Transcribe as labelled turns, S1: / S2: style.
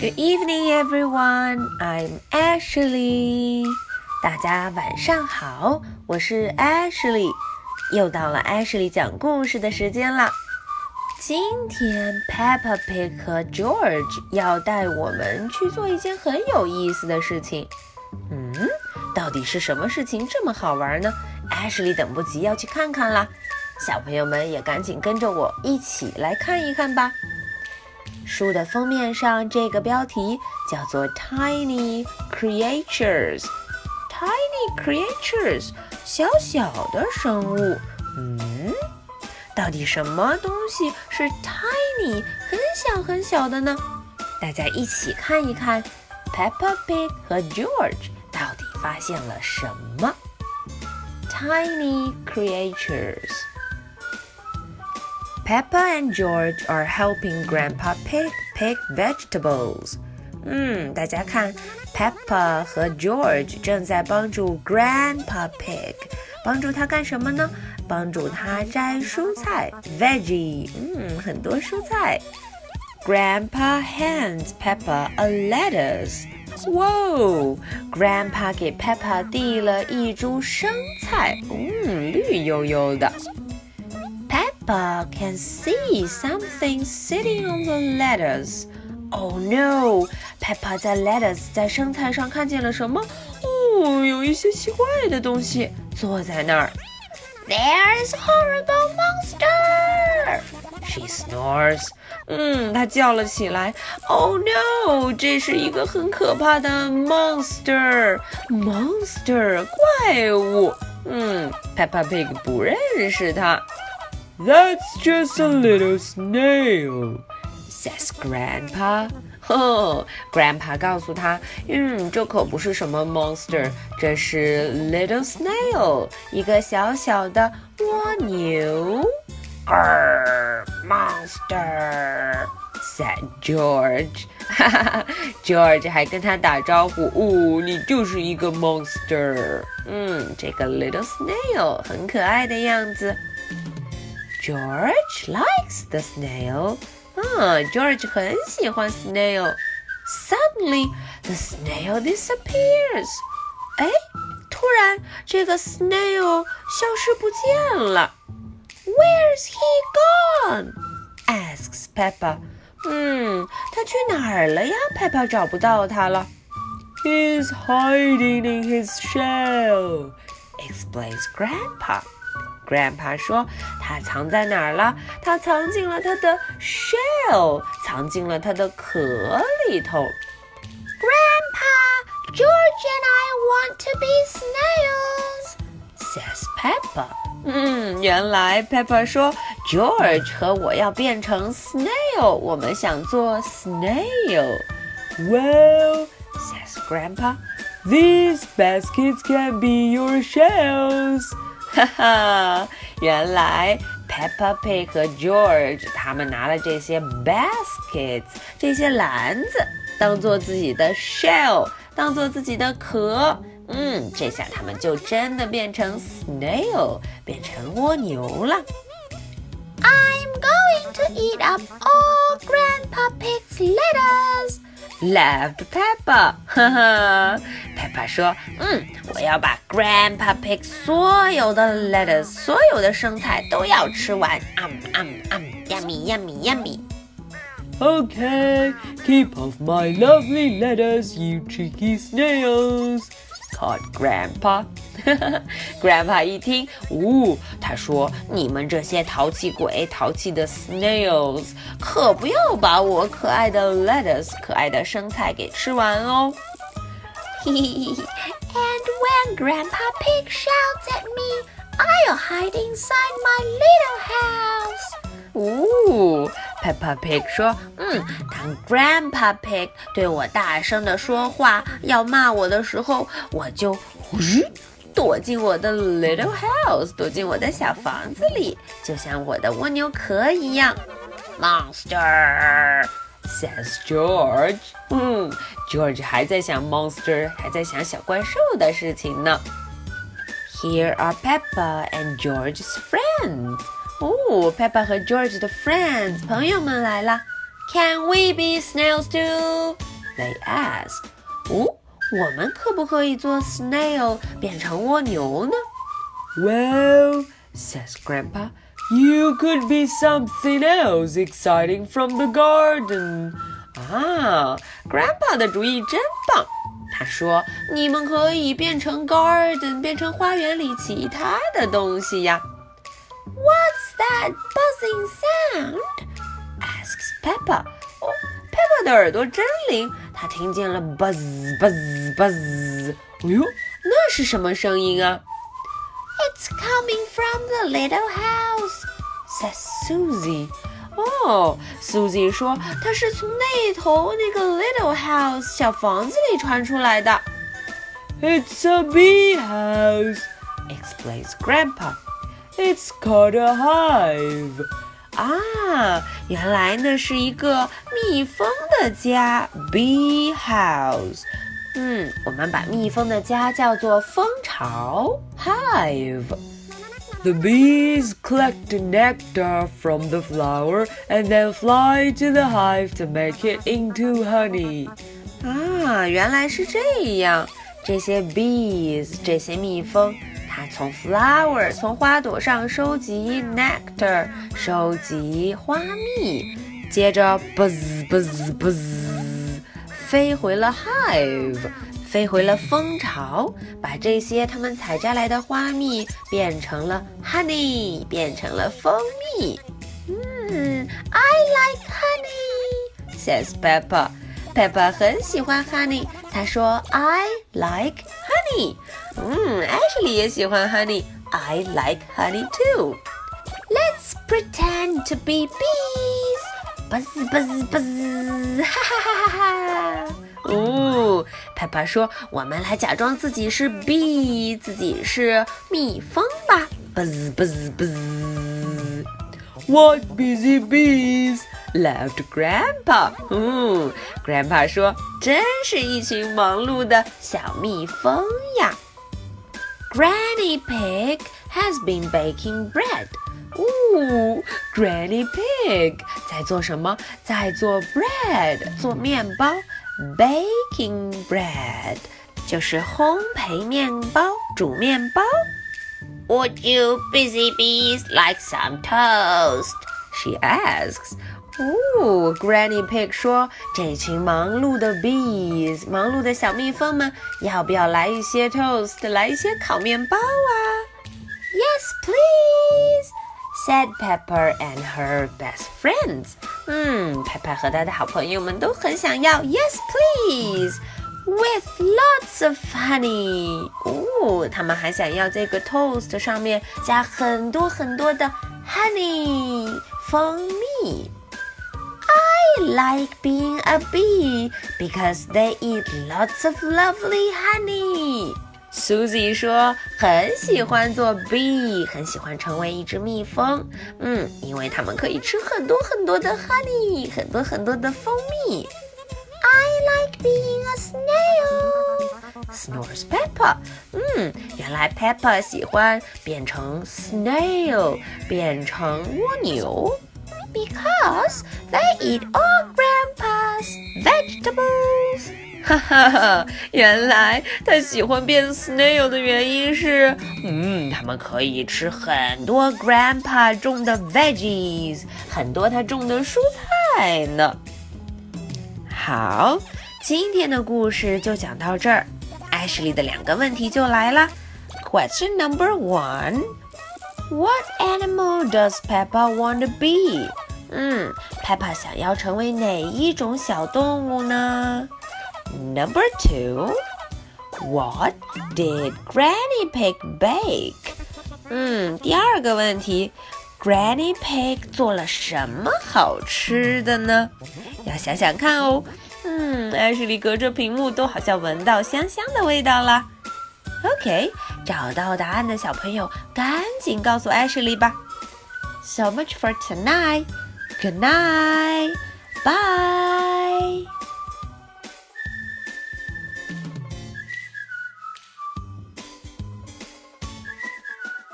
S1: Good evening, everyone. I'm Ashley. 大家晚上好，我是 Ashley。又到了 Ashley 讲故事的时间了。今天 Peppa Pig 和 George 要带我们去做一件很有意思的事情。嗯，到底是什么事情这么好玩呢？Ashley 等不及要去看看啦。小朋友们也赶紧跟着我一起来看一看吧。书的封面上这个标题叫做 Tiny Creatures。Tiny creatures，小小的生物。嗯，到底什么东西是 tiny，很小很小的呢？大家一起看一看，Peppa Pig 和 George 到底发现了什么？Tiny creatures。Peppa and George are helping Grandpa Pig pick vegetables. 嗯，大家看，Peppa 和 George 正在帮助 Grandpa Pig，帮助他干什么呢？帮助他摘蔬菜，veggie，嗯，很多蔬菜。Grandpa hands Peppa a lettuce。Whoa！Grandpa 给 Peppa 递了一株生菜，嗯，绿油油的。 Peppa can see something sitting on the lettuce. Oh no! Peppa 在 lettuce 在生菜上看见了什么？哦，有一些奇怪的东西坐在那儿。There's horrible monster! She snores. 嗯，她叫了起来。Oh no！这是一个很可怕的 monster，monster monster, 怪物。嗯，Peppa Pig 不认识它。
S2: That's just a little snail
S1: says Grandpa。哦，Grandpa 告诉他，嗯，这可不是什么 monster，这是 little snail，一个小小的蜗牛。Grr, monster said George。哈哈哈，George 还跟他打招呼，哦，你就是一个 monster。嗯，这个 little snail 很可爱的样子。 George likes the snail. 嗯，George 很喜欢 snail。Suddenly, the snail disappears. 哎，突然这个 snail 消失不见了。Where's he gone? asks Peppa. 嗯，他去哪儿了呀？Peppa 找不到他了。
S2: He's hiding in his shell,
S1: explains Grandpa. Grandpa 说：“他藏在哪儿了？他藏进了他的 shell，藏进了他的壳里头。” Grandpa, George and I want to be snails, says Peppa. 嗯，原来 Peppa 说 George 和我要变成 snail，我们想做
S2: snail。Well,
S1: says Grandpa,
S2: these baskets can be your shells.
S1: 哈哈，原来 Peppa Pig 和 George 他们拿了这些 baskets 这些篮子当做自己的 shell，当做自己的壳。嗯，这下他们就真的变成 snail，变成蜗牛了。I'm going to eat up all Grandpa Pig's lettuce. Laughed Peppa，哈哈 ，Peppa 说：“嗯，我要把 Grandpa Pig 所有的 lettuce，所有的生菜都要吃完。嗯嗯嗯，yummy yummy yummy。”
S2: Okay, keep off my lovely lettuce, you cheeky snails.
S1: called Grandpa. Grandpa 一听，呜、哦，他说：“你们这些淘气鬼、淘气的 snails，可不要把我可爱的 lettuce、可爱的生菜给吃完哦。” And when Grandpa Pig shouts at me, I'll hide inside my little house. 哦，Peppa Pig 说：“嗯，当 Grandpa Pig 对我大声的说话，要骂我的时候，我就呼躲进我的 little house，躲进我的小房子里，就像我的蜗牛壳一样。” Monster says George。嗯，George 还在想 monster，还在想小怪兽的事情呢。Here are Peppa and George's friends. 哦，Peppa 和 George 的 friends 朋友们来了。Can we be snails too? They ask. 哦，我们可不可以做 snail 变成蜗牛呢
S2: Well, says Grandpa, You could be something else exciting from the garden.
S1: 啊，Grandpa 的主意真棒。他说：“你们可以变成 garden，变成花园里其他的东西呀。” What's that buzzing sound? asks Peppa. 哦，Peppa 的耳朵真灵，她听见了 buzz buzz buzz。哎呦，那是什么声音啊 ？It's coming from the little house, says Susie. 哦，Susie 说它是从那头那个 little house 小房子里传出来的。
S2: It's a bee house.
S1: Explains Grandpa.
S2: It's called a hive.
S1: 啊，原来那是一个蜜蜂的家，bee house。 嗯，我们把蜜蜂的家叫做蜂巢，hive。
S2: The bees collect nectar from the flower and then fly to the hive to make it into honey.
S1: 啊，原来是这样。这些 bees，这些蜜蜂，它从 flower，从花朵上收集 nectar，收集花蜜，接着 buzz buzz buzz，飞回了 hive，飞回了蜂巢，把这些它们采摘来的花蜜变成了 honey，变成了蜂蜜。嗯，I like honey。says Peppa。Peppa 很喜欢 honey，她说 I like honey。嗯，Ashley 也喜欢 honey，I like honey too。Let's pretend to be bees。Buzz buzz buzz，哈哈哈哈哈！哦，Peppa 说，我们来假装自己是 bee，自己是蜜蜂吧。buzz buzz buzz。
S2: What busy bees!
S1: laughed Grandpa。嗯，Grandpa 说，真是一群忙碌的小蜜蜂呀。Granny Pig has been baking bread。哦，Granny Pig 在做什么？在做 bread，做面包。Baking bread 就是烘焙面包，煮面包。Would you busy bees like some toast? She asks. 哦，Granny Pig 说：“这群忙碌的 bees，忙碌的小蜜蜂们，要不要来一些 toast，来一些烤面包啊？”Yes, please, said Peppa and her best friends. yes please. With lots of honey. 哦，他们还想要这个 toast 上面加很多很多的 honey I like being a bee because they eat lots of lovely honey. Susie 说很喜欢做 bee，很喜欢成为一只蜜蜂。嗯，因为它们可以吃很多很多的 honey，很多很多的蜂蜜。I like being a snail. Snores Peppa. 嗯，原来 Peppa 喜欢变成 snail，变成蜗牛。Because they eat all Grandpa's vegetables. 哈哈哈，原来他喜欢变 snail 的原因是，嗯，他们可以吃很多 Grandpa 种的 veggies，很多他种的蔬菜呢。好，今天的故事就讲到这儿。艾什莉的两个问题就来了。Question number one: What animal does Peppa want to be? 嗯，Peppa 想要成为哪一种小动物呢 ？Number two: What did Granny Pig bake? 嗯，第二个问题，Granny Pig 做了什么好吃的呢？要想想看哦。嗯，艾什莉隔着屏幕都好像闻到香香的味道啦。OK，找到答案的小朋友赶紧告诉艾什莉吧。So much for tonight. Good night. Bye.